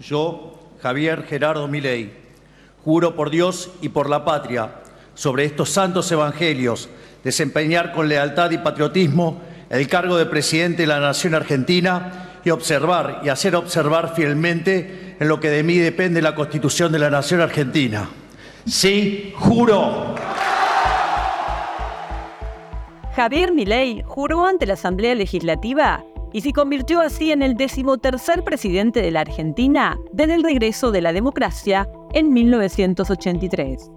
Yo, Javier Gerardo Milei, juro por Dios y por la patria, sobre estos santos evangelios, desempeñar con lealtad y patriotismo el cargo de presidente de la Nación Argentina y observar y hacer observar fielmente en lo que de mí depende la Constitución de la Nación Argentina. Sí, juro. Javier Milei juró ante la Asamblea Legislativa y se convirtió así en el decimotercer presidente de la Argentina desde el regreso de la democracia en 1983.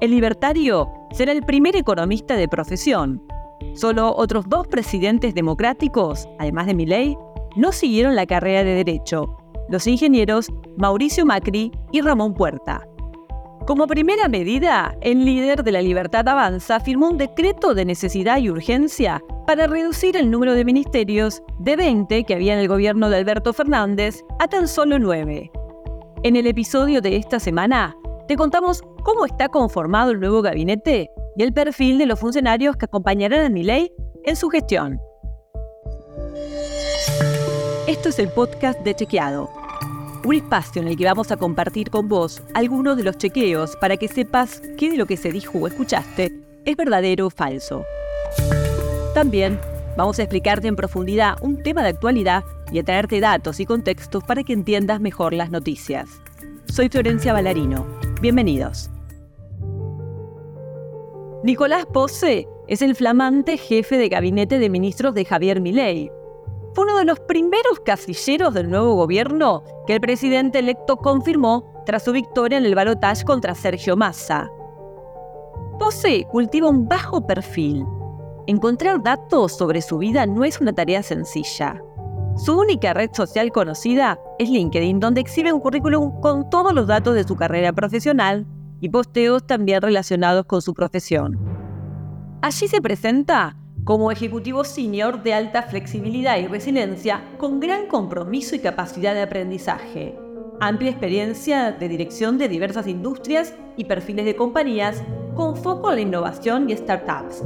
El libertario será el primer economista de profesión. Solo otros dos presidentes democráticos, además de Milei, no siguieron la carrera de derecho, los ingenieros Mauricio Macri y Ramón Puerta. Como primera medida, el líder de la Libertad Avanza firmó un decreto de necesidad y urgencia para reducir el número de ministerios de 20 que había en el gobierno de Alberto Fernández a tan solo 9. En el episodio de esta semana, te contamos cómo está conformado el nuevo gabinete y el perfil de los funcionarios que acompañarán a Milei en su gestión. Esto es el podcast de Chequeado un espacio en el que vamos a compartir con vos algunos de los chequeos para que sepas qué de lo que se dijo o escuchaste es verdadero o falso. También vamos a explicarte en profundidad un tema de actualidad y a traerte datos y contextos para que entiendas mejor las noticias. Soy Florencia Ballarino. Bienvenidos. Nicolás Posse es el flamante jefe de gabinete de ministros de Javier Milei fue uno de los primeros casilleros del nuevo gobierno que el presidente electo confirmó tras su victoria en el balotaje contra Sergio Massa. Pose cultiva un bajo perfil. Encontrar datos sobre su vida no es una tarea sencilla. Su única red social conocida es LinkedIn, donde exhibe un currículum con todos los datos de su carrera profesional y posteos también relacionados con su profesión. Allí se presenta como ejecutivo senior de alta flexibilidad y resiliencia, con gran compromiso y capacidad de aprendizaje, amplia experiencia de dirección de diversas industrias y perfiles de compañías, con foco en la innovación y startups.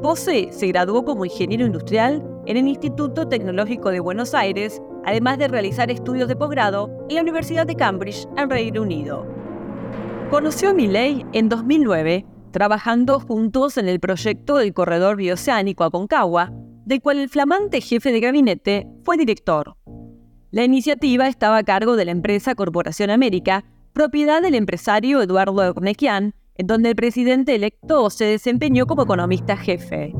Pose se graduó como ingeniero industrial en el Instituto Tecnológico de Buenos Aires, además de realizar estudios de posgrado en la Universidad de Cambridge, en Reino Unido. Conoció a Milley en 2009 trabajando juntos en el proyecto del corredor bioceánico Aconcagua, del cual el flamante jefe de gabinete fue director. La iniciativa estaba a cargo de la empresa Corporación América, propiedad del empresario Eduardo Ornequian, en donde el presidente electo se desempeñó como economista jefe.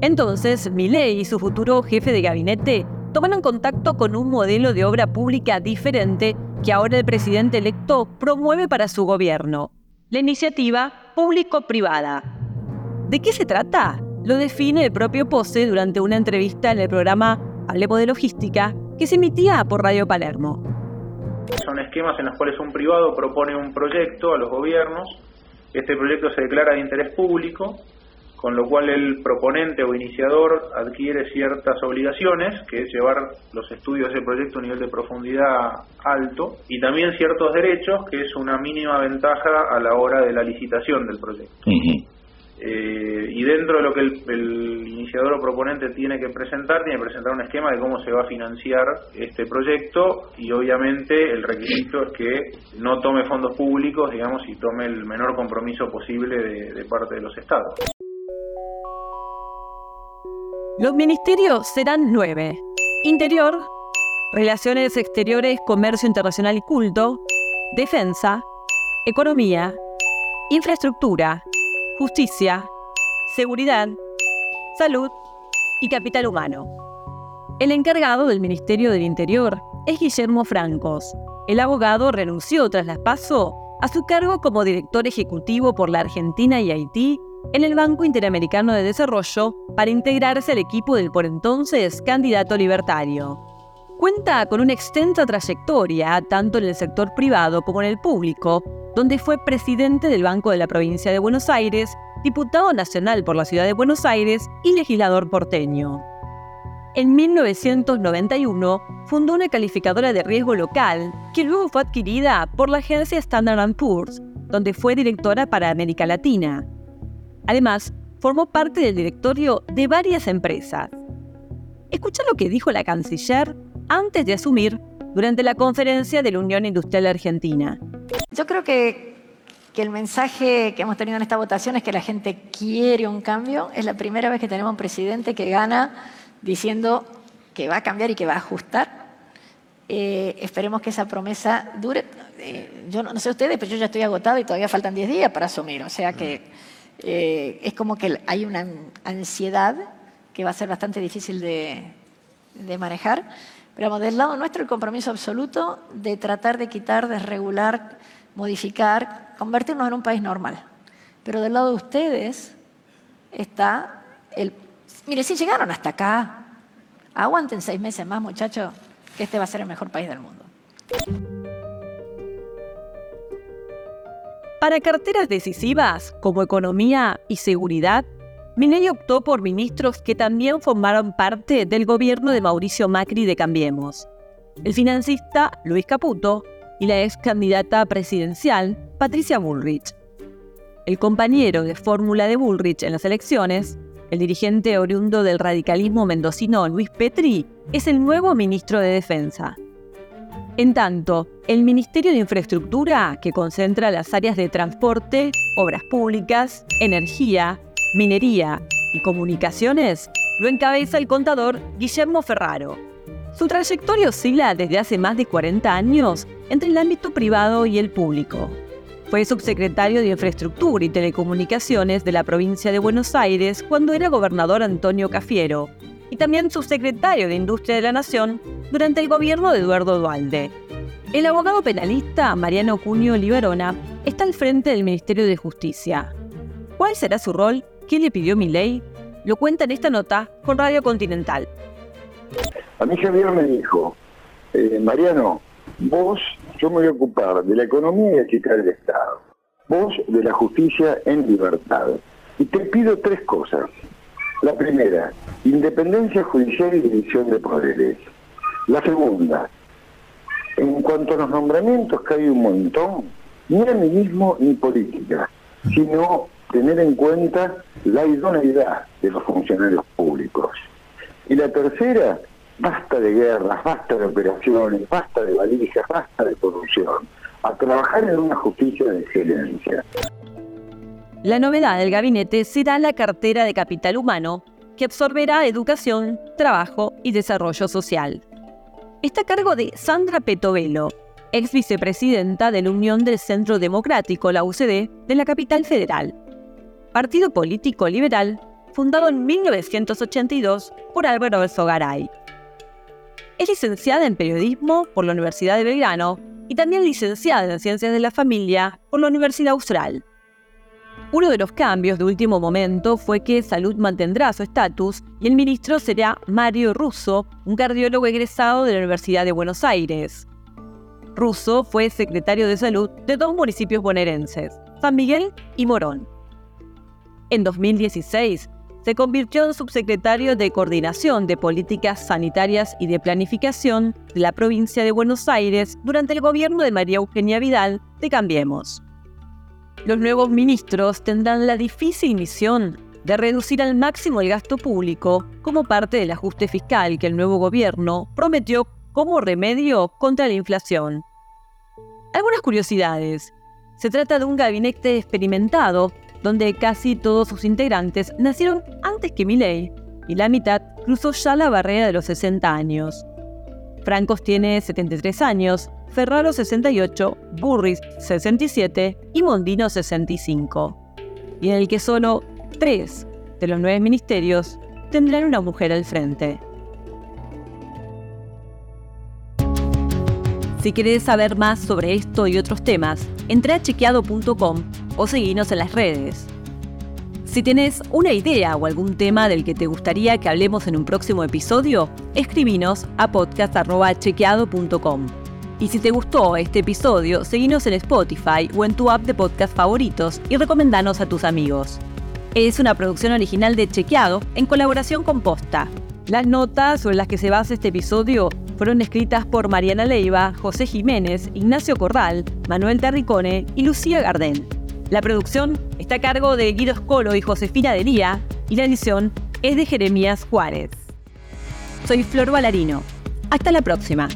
Entonces, Milei y su futuro jefe de gabinete tomaron contacto con un modelo de obra pública diferente que ahora el presidente electo promueve para su gobierno, la iniciativa público-privada. ¿De qué se trata? Lo define el propio Pose durante una entrevista en el programa Hablemos de Logística que se emitía por Radio Palermo. Son esquemas en los cuales un privado propone un proyecto a los gobiernos, este proyecto se declara de interés público con lo cual el proponente o iniciador adquiere ciertas obligaciones, que es llevar los estudios del proyecto a un nivel de profundidad alto, y también ciertos derechos, que es una mínima ventaja a la hora de la licitación del proyecto. Eh, y dentro de lo que el, el, iniciador o proponente tiene que presentar, tiene que presentar un esquema de cómo se va a financiar este proyecto y obviamente el requisito es que no tome fondos públicos, digamos, y tome el menor compromiso posible de parte de los estados. Los ministerios serán nueve. Interior, Relaciones Exteriores, Comercio Internacional y Culto, Defensa, Economía, Infraestructura, Justicia, Seguridad, Salud y Capital Humano. El encargado del Ministerio del Interior es Guillermo Francos. El abogado renunció tras las PASO a su cargo como director ejecutivo por la Argentina y Haití en el Banco Interamericano de Desarrollo para integrarse al equipo del por entonces candidato libertario. Cuenta con una extensa trayectoria tanto en el sector privado como en el público, donde fue presidente del Banco de la Provincia de Buenos Aires, diputado nacional por la Ciudad de Buenos Aires y legislador porteño. En 1991 fundó una calificadora de riesgo local que luego fue adquirida por la agencia Standard Poor's, donde fue directora para América Latina. Además, formó parte del directorio de varias empresas. Escucha lo que dijo la canciller antes de asumir durante la conferencia de la Unión Industrial Argentina. Yo creo que, que el mensaje que hemos tenido en esta votación es que la gente quiere un cambio. Es la primera vez que tenemos un presidente que gana diciendo que va a cambiar y que va a ajustar. Eh, esperemos que esa promesa dure. Eh, yo no, sé ustedes, pero yo ya estoy agotado y todavía faltan 10 días para asumir. O sea que eh, es como que hay una ansiedad que va a ser bastante difícil de, de manejar. Pero vamos, del lado nuestro el compromiso absoluto de tratar de quitar, desregular, modificar, convertirnos en un país normal. Pero del lado de ustedes está el... Mire, si llegaron hasta acá, aguanten seis meses más, muchachos, que este va a ser el mejor país del mundo. Para carteras decisivas como economía y seguridad, Minelli optó por ministros que también formaron parte del gobierno de Mauricio Macri de Cambiemos. El financista Luis Caputo y la ex candidata presidencial Patricia Bullrich. El compañero de fórmula de Bullrich en las elecciones, el dirigente oriundo del radicalismo mendocino Luis Petri, es el nuevo ministro de Defensa. En tanto, el Ministerio de Infraestructura, que concentra las áreas de transporte, obras públicas, energía, minería y comunicaciones, lo encabeza el contador Guillermo Ferraro. Su trayectoria oscila desde hace más de 40 años entre el ámbito privado y el público. Fue subsecretario de Infraestructura y Telecomunicaciones de la provincia de Buenos Aires cuando era gobernador Antonio Cafiero, y también subsecretario de Industria de la Nación durante el gobierno de Eduardo Dualde. El abogado penalista Mariano Cunio Liberona está al frente del Ministerio de Justicia. ¿Cuál será su rol ¿Qué le pidió mi ley? Lo cuenta en esta nota con Radio Continental. A mí Javier me dijo, eh, Mariano, vos, yo me voy a ocupar de la economía y equidad del Estado. Vos de la justicia en libertad. Y te pido tres cosas. La primera, independencia judicial y división de poderes. La segunda, en cuanto a los nombramientos, que hay un montón, ni mismo ni política, sino tener en cuenta la idoneidad de los funcionarios públicos. Y la tercera, basta de guerras, basta de operaciones, basta de valijas, basta de corrupción. A trabajar en una justicia de excelencia. La novedad del gabinete será la cartera de capital humano que absorberá educación, trabajo y desarrollo social. Está a cargo de Sandra Petovelo, ex vicepresidenta de la Unión del Centro Democrático, la UCD, de la capital federal partido político liberal fundado en 1982 por Álvaro Garay. Es licenciada en periodismo por la Universidad de Belgrano y también licenciada en Ciencias de la Familia por la Universidad Austral. Uno de los cambios de último momento fue que Salud mantendrá su estatus y el ministro será Mario Russo, un cardiólogo egresado de la Universidad de Buenos Aires. Russo fue secretario de Salud de dos municipios bonaerenses, San Miguel y Morón. En 2016, se convirtió en subsecretario de Coordinación de Políticas Sanitarias y de Planificación de la provincia de Buenos Aires durante el gobierno de María Eugenia Vidal de Cambiemos. Los nuevos ministros tendrán la difícil misión de reducir al máximo el gasto público como parte del ajuste fiscal que el nuevo gobierno prometió como remedio contra la inflación. Algunas curiosidades. Se trata de un gabinete experimentado donde casi todos sus integrantes nacieron antes que Milei y la mitad cruzó ya la barrera de los 60 años. Francos tiene 73 años, Ferraro 68, Burris 67 y Mondino 65. Y en el que solo tres de los nueve ministerios tendrán una mujer al frente. Si querés saber más sobre esto y otros temas, entra a chequeado.com o seguinos en las redes. Si tienes una idea o algún tema del que te gustaría que hablemos en un próximo episodio, escribinos a podcast.chequeado.com. Y si te gustó este episodio, seguinos en Spotify o en tu app de podcast favoritos y recomendanos a tus amigos. Es una producción original de Chequeado en colaboración con Posta. Las notas sobre las que se basa este episodio fueron escritas por Mariana Leiva, José Jiménez, Ignacio Corral, Manuel Terricone y Lucía Gardén. La producción está a cargo de Guido Scolo y Josefina Delía y la edición es de Jeremías Juárez. Soy Flor Valarino. Hasta la próxima.